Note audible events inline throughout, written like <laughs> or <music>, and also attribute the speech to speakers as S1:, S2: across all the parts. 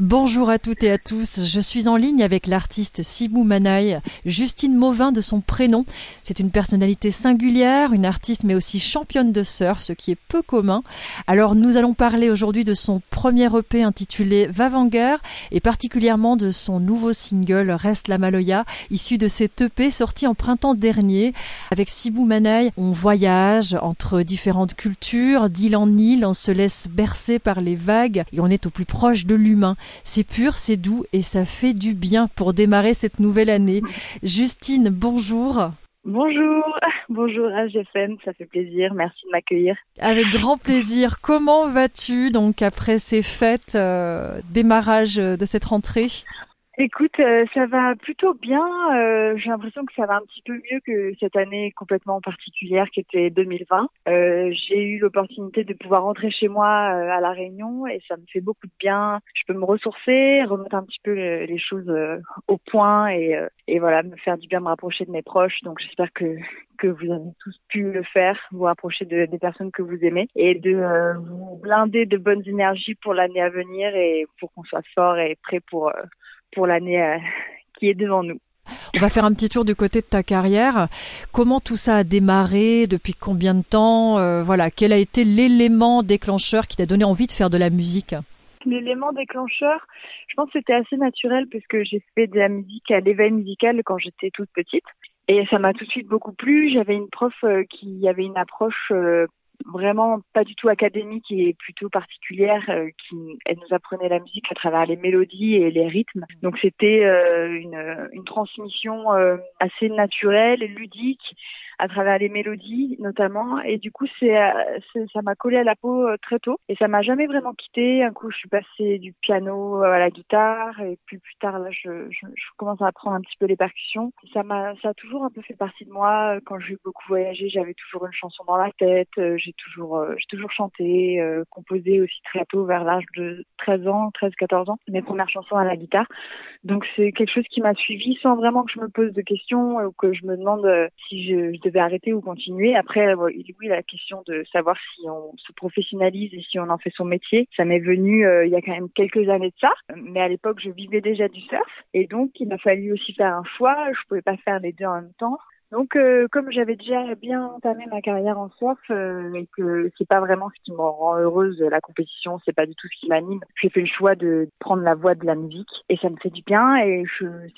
S1: Bonjour à toutes et à tous. Je suis en ligne avec l'artiste Sibou Manaï, Justine Mauvin de son prénom. C'est une personnalité singulière, une artiste mais aussi championne de surf, ce qui est peu commun. Alors nous allons parler aujourd'hui de son premier EP intitulé Vavanger et particulièrement de son nouveau single Reste la Maloya, issu de cet EP sorti en printemps dernier. Avec Sibou Manaï, on voyage entre différentes cultures, d'île en île, on se laisse bercer par les vagues et on est au plus proche de l'humain. C'est pur, c'est doux et ça fait du bien pour démarrer cette nouvelle année. Justine, bonjour.
S2: Bonjour, bonjour à GFM, ça fait plaisir, merci de m'accueillir.
S1: Avec grand plaisir. Comment vas-tu donc après ces fêtes, euh, démarrage de cette rentrée?
S2: Écoute, euh, ça va plutôt bien. Euh, J'ai l'impression que ça va un petit peu mieux que cette année complètement particulière qui était 2020. Euh, J'ai eu l'opportunité de pouvoir rentrer chez moi euh, à la Réunion et ça me fait beaucoup de bien. Je peux me ressourcer, remettre un petit peu les, choses euh, au point et, et voilà, me faire du bien, me rapprocher de mes proches. Donc j'espère que que vous avez tous pu le faire, vous rapprocher de, des personnes que vous aimez et de vous blinder de bonnes énergies pour l'année à venir et pour qu'on soit fort et prêt pour pour l'année euh, <laughs> qui est devant nous.
S1: On va faire un petit tour du côté de ta carrière. Comment tout ça a démarré Depuis combien de temps euh, Voilà, quel a été l'élément déclencheur qui t'a donné envie de faire de la musique?
S2: L'élément déclencheur, je pense que c'était assez naturel puisque j'ai fait de la musique à l'éveil musical quand j'étais toute petite. Et ça m'a tout de suite beaucoup plu. J'avais une prof euh, qui avait une approche vraiment pas du tout académique et plutôt particulière euh, qui elle nous apprenait la musique à travers les mélodies et les rythmes. Donc c'était euh, une, une transmission euh, assez naturelle ludique à travers les mélodies notamment. Et du coup c'est ça m'a collé à la peau très tôt. Et ça m'a jamais vraiment quitté. Un coup je suis passée du piano à la guitare. Et puis plus tard là je, je, je commence à apprendre un petit peu les percussions. Ça m'a ça a toujours un peu fait partie de moi. Quand j'ai beaucoup voyagé j'avais toujours une chanson dans la tête. J'ai toujours, euh, j'ai toujours chanté, euh, composé aussi très tôt, vers l'âge de 13 ans, 13-14 ans, mes premières chansons à la guitare. Donc c'est quelque chose qui m'a suivi sans vraiment que je me pose de questions ou que je me demande euh, si je, je devais arrêter ou continuer. Après, oui, la question de savoir si on se professionnalise et si on en fait son métier, ça m'est venu il y a quand même quelques années de ça. Mais à l'époque, je vivais déjà du surf et donc il m'a fallu aussi faire un choix. Je pouvais pas faire les deux en même temps. Donc, euh, comme j'avais déjà bien entamé ma carrière en surf euh, et que c'est pas vraiment ce qui me rend heureuse, la compétition, c'est pas du tout ce qui m'anime, j'ai fait le choix de prendre la voie de la musique et ça me fait du bien. Et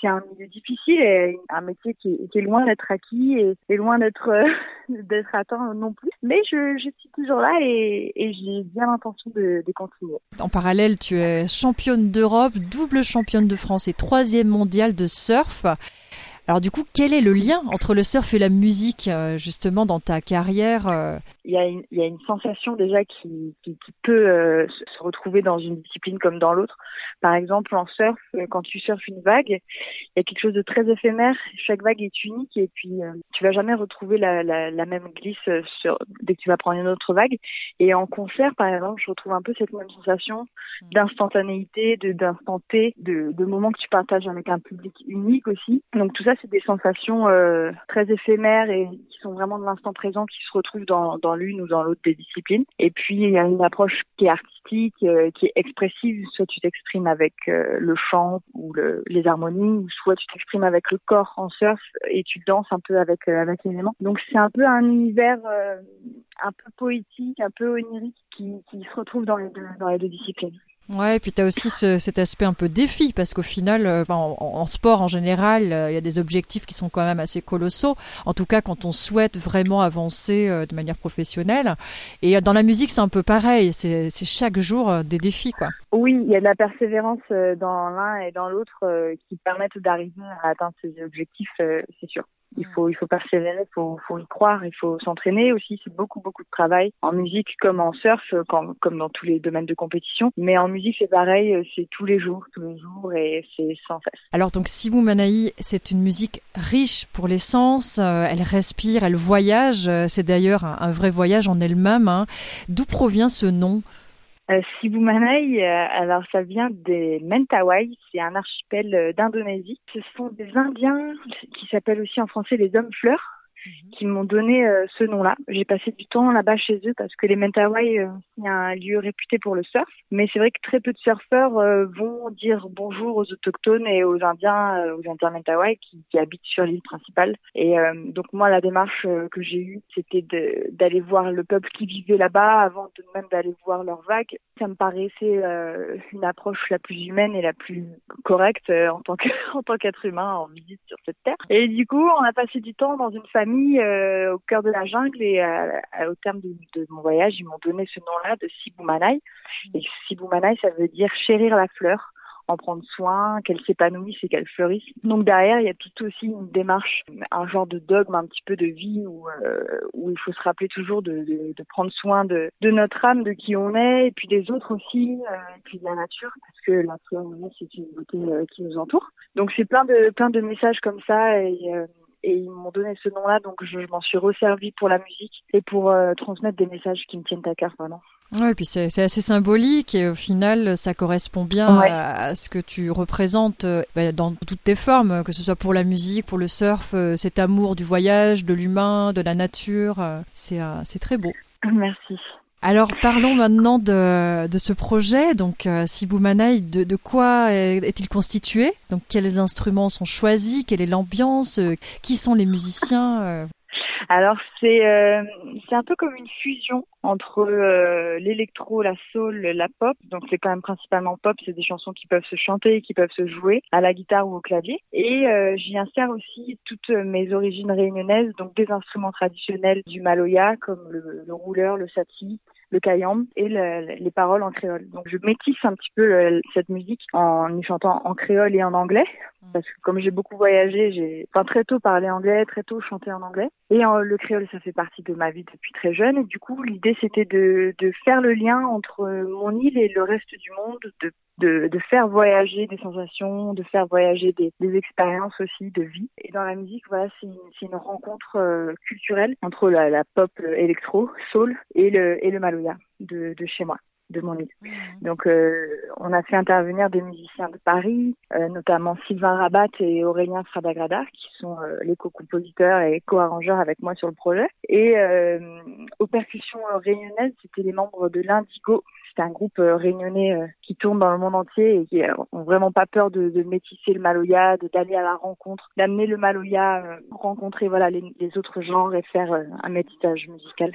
S2: c'est un milieu difficile et un métier qui est, loin d'être acquis et, et loin d'être euh, <laughs> d'être atteint non plus. Mais je, je suis toujours là et, et j'ai bien l'intention de, de continuer.
S1: En parallèle, tu es championne d'Europe, double championne de France et troisième mondiale de surf. Alors du coup, quel est le lien entre le surf et la musique euh, justement dans ta carrière euh
S2: il y, a une, il y a une sensation déjà qui, qui, qui peut euh, se retrouver dans une discipline comme dans l'autre. Par exemple, en surf, quand tu surfes une vague, il y a quelque chose de très éphémère. Chaque vague est unique et puis tu vas jamais retrouver la, la, la, même glisse sur, dès que tu vas prendre une autre vague. Et en concert, par exemple, je retrouve un peu cette même sensation mmh. d'instantanéité, d'instant T, de, de moments que tu partages avec un public unique aussi. Donc tout ça, c'est des sensations euh, très éphémères et qui sont vraiment de l'instant présent, qui se retrouvent dans, dans l'une ou dans l'autre des disciplines. Et puis, il y a une approche qui est artistique, euh, qui est expressive. Soit tu t'exprimes avec euh, le chant ou le, les harmonies, soit tu t'exprimes avec le corps en surf et tu danses un peu avec, euh, avec les éléments. Donc, c'est un peu un univers un peu poétique, un peu onirique qui, qui se retrouve dans les deux, dans les deux disciplines.
S1: Ouais, et puis tu as aussi ce, cet aspect un peu défi, parce qu'au final, euh, en, en, sport en général, euh, il y a des objectifs qui sont quand même assez colossaux, en tout cas quand on souhaite vraiment avancer euh, de manière professionnelle. Et dans la musique, c'est un peu pareil, c'est chaque jour des défis. quoi.
S2: Oui, il y a de la persévérance dans l'un et dans l'autre qui permettent d'arriver à atteindre ces objectifs, c'est sûr. Il faut, il faut persévérer, il faut, faut y croire, il faut s'entraîner aussi. C'est beaucoup, beaucoup de travail en musique comme en surf, comme, comme dans tous les domaines de compétition. Mais en musique, c'est pareil, c'est tous les jours, tous les jours et c'est sans cesse.
S1: Alors donc, Sibou Manaï, c'est une musique riche pour les sens. Euh, elle respire, elle voyage. C'est d'ailleurs un, un, vrai voyage en elle-même. Hein. D'où provient ce nom
S2: euh, Sibumanaï, euh, alors ça vient des Mentawai, c'est un archipel euh, d'Indonésie. Ce sont des Indiens qui s'appellent aussi en français les hommes fleurs. Mhm. qui m'ont donné euh, ce nom-là. J'ai passé du temps là-bas chez eux parce que les Mentawai, euh, c'est un lieu réputé pour le surf. Mais c'est vrai que très peu de surfeurs euh, vont dire bonjour aux autochtones et aux Indiens, aux Indiens Mentawai qui, habitent sur l'île principale. Et donc moi, la démarche que j'ai eue, c'était d'aller voir le peuple qui vivait là-bas avant de même d'aller voir leurs vagues. Ça me paraissait une approche la plus humaine et la plus correcte <laughs> en tant qu'être humain en visite sur cette terre. Et du coup, on a passé du temps dans une famille euh, au cœur de la jungle et au terme de, de, mon voyage, ils m'ont donné ce nom-là de Siboumanai. Et Siboumanai, ça veut dire chérir la fleur en prendre soin, qu'elle s'épanouisse et qu'elle fleurisse. Donc derrière, il y a tout aussi une démarche, un genre de dogme un petit peu de vie où, euh, où il faut se rappeler toujours de, de, de, prendre soin de, de notre âme, de qui on est, et puis des autres aussi, euh, et puis de la nature, parce que la fleur, c'est une beauté euh, qui nous entoure. Donc c'est plein de plein de messages comme ça et et ils m'ont donné ce nom-là, donc je, m'en suis resservie pour la musique et pour transmettre des messages qui me tiennent à cœur vraiment.
S1: Ouais, et puis c'est assez symbolique et au final, ça correspond bien à, ce que tu représentes euh, bah, dans toutes tes formes, que ce soit pour la musique, pour le surf, euh, cet amour du voyage, de l'humain, de la nature. Euh, c'est très beau.
S2: Merci.
S1: Alors parlons maintenant de, ce projet. Donc euh, Siboumanai, de, de quoi est-il constitué? Donc quels instruments sont choisis? Quelle est l'ambiance? Qui sont les musiciens?
S2: Alors c'est euh, c'est un peu comme une fusion entre euh, l'électro, la soul, la pop. Donc c'est quand même principalement pop. C'est des chansons qui peuvent se chanter, qui peuvent se jouer à la guitare ou au clavier. Et euh, j'y insère aussi toutes mes origines réunionnaises, donc des instruments traditionnels du Maloya comme le, le rouleur, le sati, le kayam et les paroles en créole. Donc je métisse un petit peu cette musique en y chantant en créole et en anglais mm. parce que comme j'ai beaucoup voyagé, j'ai enfin très tôt parlé anglais, très tôt chanté en anglais et en, le créole ça fait partie de ma vie depuis très jeune et du coup l'idée c'était de, de faire le lien entre mon île et le reste du monde, de de, de, faire voyager des sensations, de faire voyager des, des, expériences aussi de vie. Et dans la musique, voilà, c'est une, une, rencontre euh, culturelle entre la, la, pop électro, soul et le, et le maloya de, de chez moi de mon île. Mmh. Donc, euh, on a fait intervenir des musiciens de Paris, euh, notamment Sylvain Rabat et Aurélien Fradagrada, qui sont euh, les co-compositeurs et co-arrangeurs avec moi sur le projet. Et aux percussions réunionnaises, c'était les membres de l'Indigo, c'est un groupe euh, réunionnais euh, qui tourne dans le monde entier et qui ont vraiment pas peur de, de métisser le maloya, d'aller à la rencontre, d'amener le maloya, euh, rencontrer voilà les, les, autres genres et faire un métissage musical.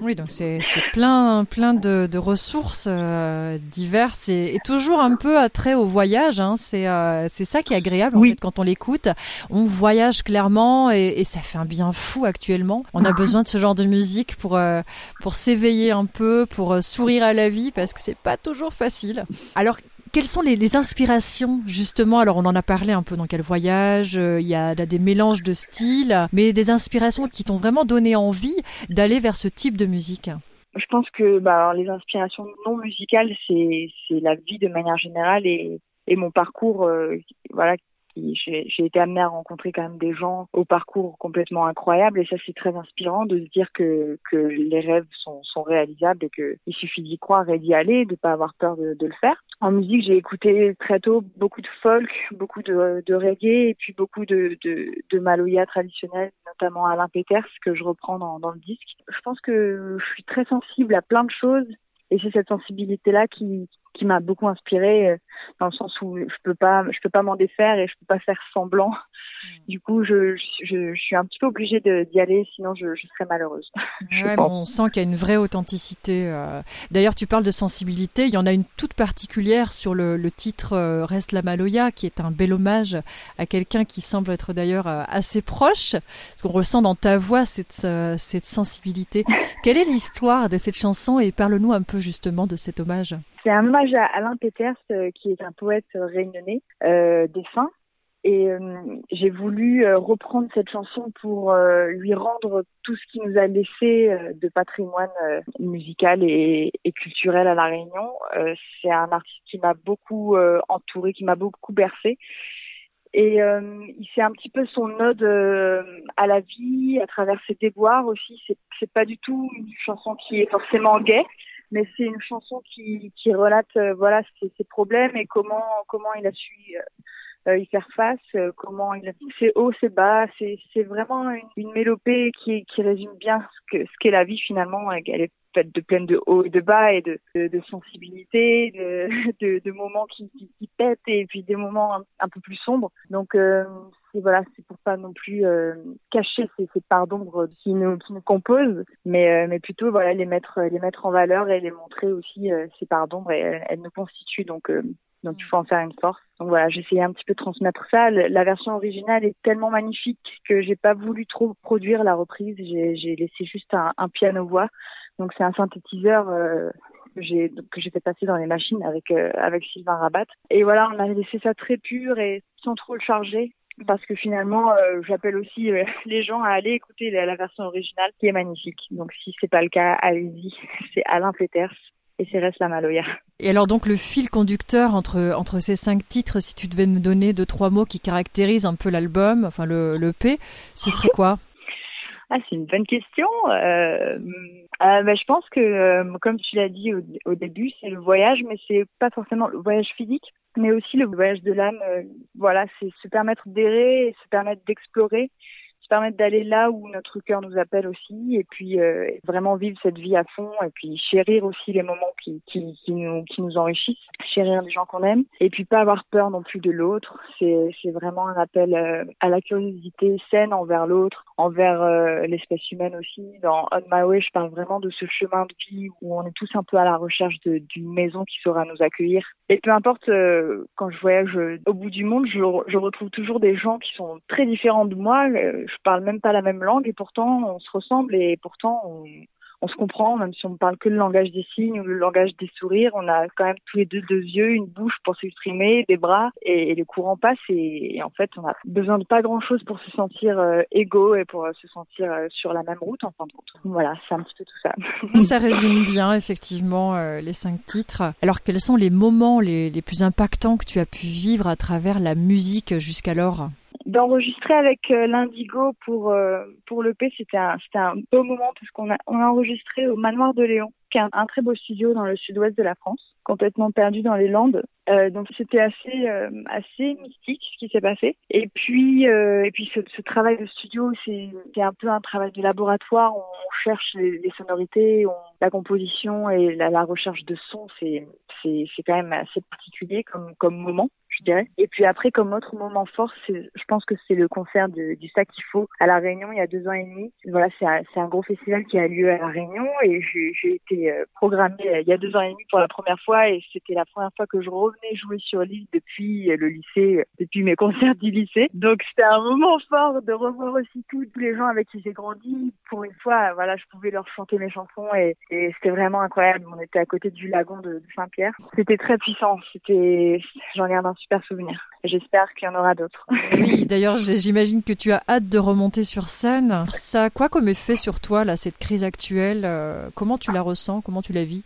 S1: Oui, donc c'est plein plein de, de ressources euh, diverses et, et, toujours un peu attrait au voyage. Hein. C'est euh, c'est ça qui est agréable en fait quand on l'écoute. On voyage clairement et, et, ça fait un bien fou actuellement. On a <laughs> besoin de ce genre de musique pour euh, pour s'éveiller un peu, pour euh, sourire à la vie parce que c'est pas toujours facile. Alors quelles sont les, inspirations justement? Alors on en a parlé un peu dans quel voyage, euh, il y, a, des mélanges de styles, mais des inspirations qui t'ont vraiment donné envie d'aller vers ce type de musique?
S2: Je pense que bah, les inspirations non musicales, c'est la vie de manière générale et, mon parcours, euh, voilà, j'ai été amenée à rencontrer quand même des gens au parcours complètement incroyable et ça c'est très inspirant de se dire que, les rêves sont, réalisables et qu'il suffit d'y croire et d'y aller, de pas avoir peur de le faire. En musique, j'ai écouté très tôt beaucoup de folk, beaucoup de, reggae et puis beaucoup de, de, de maloya traditionnel, notamment Alain Peters que je reprends dans, dans le disque. Je pense que je suis très sensible à plein de choses et c'est cette sensibilité là qui qui m'a beaucoup inspirée euh, dans le sens où je peux pas je peux pas m'en défaire et je peux pas faire semblant Mm. Du coup, je, je, je, suis un petit peu obligée d'y aller, sinon je, je serais malheureuse.
S1: Ouais, on sent qu'il y a une vraie authenticité. Euh. D'ailleurs, tu parles de sensibilité. Il y en a une toute particulière sur le, le titre euh, Reste la Maloya, qui est un bel hommage à quelqu'un qui semble être d'ailleurs euh, assez proche. Parce qu'on ressent dans ta voix cette, cette sensibilité. <laughs> Quelle est l'histoire de cette chanson et parle-nous un peu justement de cet hommage.
S2: C'est un hommage à Alain Peters, qui est un poète réunionnais euh, défunt et euh, j'ai voulu euh, reprendre cette chanson pour euh, lui rendre tout ce qui nous a laissé de patrimoine musical et, culturel à La Réunion. c'est un artiste qui m'a beaucoup entouré, qui m'a beaucoup bercé. Et c'est un petit peu son ode à la vie, à travers ses déboires aussi. C'est pas du tout une chanson qui est forcément gaie, mais c'est une chanson qui, qui relate voilà ses, problèmes et comment comment il a su y faire face, comment il c'est haut, c'est bas, c'est c'est vraiment une, une mélopée qui qui résume bien ce que ce qu'est la vie finalement. Elle est faite de plein de hauts et de bas et de, de, sensibilité, <laughs> de, de, moments qui, qui, pètent et puis des moments un, peu plus sombres. Donc euh, c'est voilà, c'est pour pas non plus euh, cacher ces, ces parts d'ombre qui nous, qui nous composent, mais euh, mais plutôt voilà les mettre les mettre en valeur et les montrer aussi euh, ces parts d'ombre et elles, nous constituent donc donc il faut en faire une force. Donc voilà, essayé un petit peu de transmettre ça. La version originale est tellement magnifique que j'ai pas voulu trop produire la reprise. J'ai laissé juste un, un piano voix donc c'est un synthétiseur euh, que j'ai que j'ai fait passer dans les machines avec euh, avec Sylvain Rabat. Et voilà, on a laissé ça très pur et sans trop le charger parce que finalement, euh, j'appelle aussi <laughs> les gens à aller écouter la, version originale qui est magnifique. Donc si c'est pas le cas, allez-y. <laughs> C'est Alain Peters et Cérès Lamaloya.
S1: Et alors donc le fil conducteur entre entre ces cinq titres, si tu devais me donner deux trois mots qui caractérisent un peu l'album, enfin le le P, ce serait quoi? <laughs>
S2: Ah, c'est une bonne question. Euh, euh, bah, je pense que, euh, comme tu l'as dit au, au début, c'est le voyage, mais c'est pas forcément le voyage physique, mais aussi le voyage de l'âme. Voilà, c'est se permettre d'errer se permettre d'explorer permettre d'aller là où notre cœur nous appelle aussi et puis euh, vraiment vivre cette vie à fond et puis chérir aussi les moments qui, qui, qui, nous, qui nous enrichissent, chérir les gens qu'on aime et puis pas avoir peur non plus de l'autre. C'est, c'est vraiment un appel euh, à la curiosité saine envers l'autre, envers euh, l'espèce humaine aussi. Dans On My Way, je parle vraiment de ce chemin de vie où on est tous un peu à la recherche d'une maison qui saura nous accueillir. Et peu importe, quand je voyage au bout du monde, je, je retrouve toujours des gens qui sont très différents de moi. Parle même pas la même langue et pourtant on se ressemble et pourtant on, se comprend, même si on ne parle que le langage des signes ou le langage des sourires, on a quand même tous les deux deux yeux, une bouche pour s'exprimer, des bras, et, le courant passe, et, en fait, on a besoin de pas grand-chose pour se sentir euh, égaux et pour euh, se sentir euh, sur la même route, en fin de compte. Voilà, c'est un petit peu tout ça. <laughs>
S1: ça résume bien, effectivement, les cinq titres. Alors, quels sont les moments les plus impactants que tu as pu vivre à travers la musique jusqu'alors?
S2: D'enregistrer avec euh, l'Indigo pour euh, pour le P, c'était un c'était un beau moment parce qu'on a on a enregistré au Manoir de Léon, qui est un, très beau studio dans le sud-ouest de la France, complètement perdu dans les Landes. Euh, donc c'était assez assez mystique ce qui s'est passé. Et puis et puis ce, travail de studio, c'est un peu un travail de laboratoire. On, cherche les, sonorités, on, la composition et la, recherche de son. C'est c'est quand même assez particulier comme comme moment je dirais. Et puis après, comme autre moment fort, je pense que c'est le concert du Sac qu'il faut à La Réunion il y a deux ans et demi. Voilà, c'est un, un, gros festival qui a lieu à La Réunion et j'ai été euh, programmée euh, il y a deux ans et demi pour la première fois et c'était la première fois que je revenais jouer sur l'île depuis le lycée, depuis mes concerts du lycée. Donc c'était un moment fort de revoir aussi tous les gens avec qui j'ai grandi. Pour une fois, voilà, je pouvais leur chanter mes chansons et, c'était vraiment incroyable. On était à côté du lagon de, de Saint-Pierre. C'était très puissant. C'était, j'en garde un super souvenir. J'espère qu'il y en aura d'autres.
S1: oui, d'ailleurs, j'imagine que tu as hâte de remonter sur scène. Ça a quoi comme effet sur toi, là, cette crise actuelle? Euh, Comment tu la ressens? Comment tu la vis?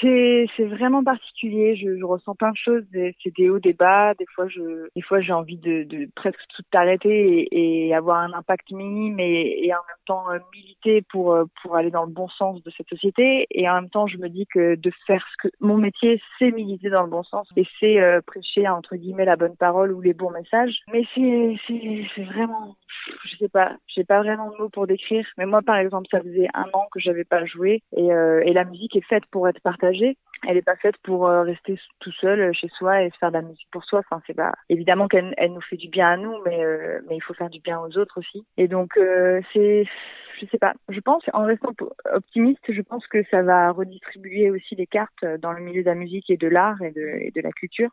S2: C'est c'est vraiment particulier. Je, je, ressens plein de choses. C'est des hauts, des bas. Des fois, je des fois j'ai envie de, de, presque tout arrêter et, et, avoir un impact minime et, et en même temps euh, militer pour euh, pour aller dans le bon sens de cette société. Et en même temps, je me dis que de faire ce que mon métier, c'est militer dans le bon sens et c'est euh, prêcher entre guillemets la bonne parole ou les bons messages. Mais c'est c'est c'est vraiment je sais pas, j'ai pas vraiment de mots pour décrire. Mais moi, par exemple, ça faisait un an que j'avais pas joué et, euh, et la musique est faite pour être partagée. Elle est pas faite pour euh, rester tout seul euh, chez soi et faire de la musique pour soi. Enfin, c'est pas évidemment qu'elle elle nous fait du bien à nous, mais mais il faut faire du bien aux autres aussi. Et donc c'est je sais pas. Je pense, en restant optimiste, je pense que ça va redistribuer aussi les cartes dans le milieu de la musique et de l'art et de, et de la culture.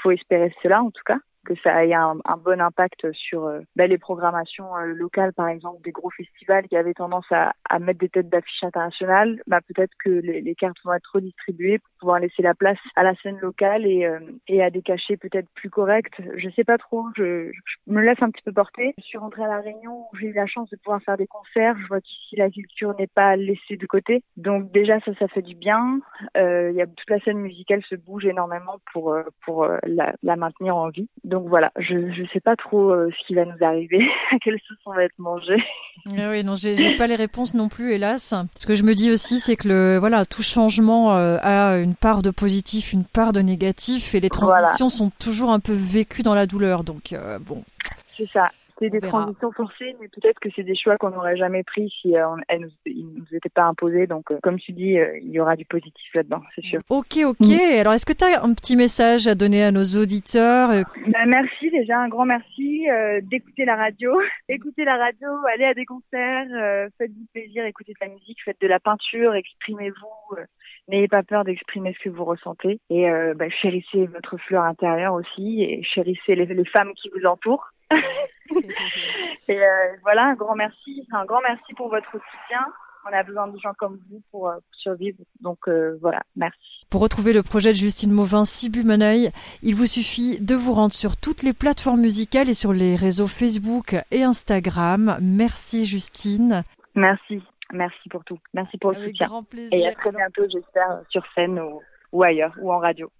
S2: Faut espérer cela, en tout cas que ça ait un, bon impact sur euh, bah, les programmations euh, locales, par exemple, des gros festivals qui avaient tendance à, mettre des têtes d'affiche internationales. Bah, peut-être que les, cartes vont être redistribuées pour pouvoir laisser la place à la scène locale et, euh, à des cachets peut-être plus corrects. Je sais pas trop. Je, me laisse un petit peu porter. Je suis rentrée à la Réunion où j'ai eu la chance de pouvoir faire des concerts. Je vois qu'ici la culture n'est pas laissée de côté. Donc déjà ça, ça fait du bien. Il y a toute la scène musicale se bouge énormément pour pour la, maintenir en vie. Donc voilà, je ne sais pas trop euh, ce qui va nous arriver, <laughs> à quelle sauce on va être mangé.
S1: Ah oui, non, j'ai pas les réponses non plus, hélas. Ce que je me dis aussi, c'est que le voilà, tout changement euh, a une part de positif, une part de négatif, et les transitions sont toujours un peu vécues dans la douleur. Donc euh, bon.
S2: C'est ça c'est des transitions forcées, mais peut-être que c'est des choix qu'on n'aurait jamais pris si euh, elles nous, nous étaient pas imposés. Donc, euh, comme tu dis, euh, il y aura du positif là-dedans, c'est sûr.
S1: Ok, ok. Mm. Alors, est-ce que tu as un petit message à donner à nos auditeurs
S2: ben, Merci déjà, un grand merci d'écouter la radio. <laughs> écoutez la radio, allez à des concerts, faites-vous plaisir, écoutez de la musique, faites de la peinture, exprimez-vous. N'ayez pas peur d'exprimer ce que vous ressentez et ben, chérissez votre fleur intérieure aussi et chérissez les femmes qui vous entourent. <laughs> et euh, voilà, un grand merci, un grand merci pour votre soutien. On a besoin de gens comme vous pour, euh, survivre. Donc euh, voilà, merci.
S1: Pour retrouver le projet de Justine Mauvin, Sibu Manaï, il vous suffit de vous rendre sur toutes les plateformes musicales et sur les réseaux Facebook et Instagram. Merci Justine.
S2: Merci, merci pour tout. Merci pour le soutien. Et à très bientôt, j'espère, sur scène ou, ou ailleurs, ou en radio.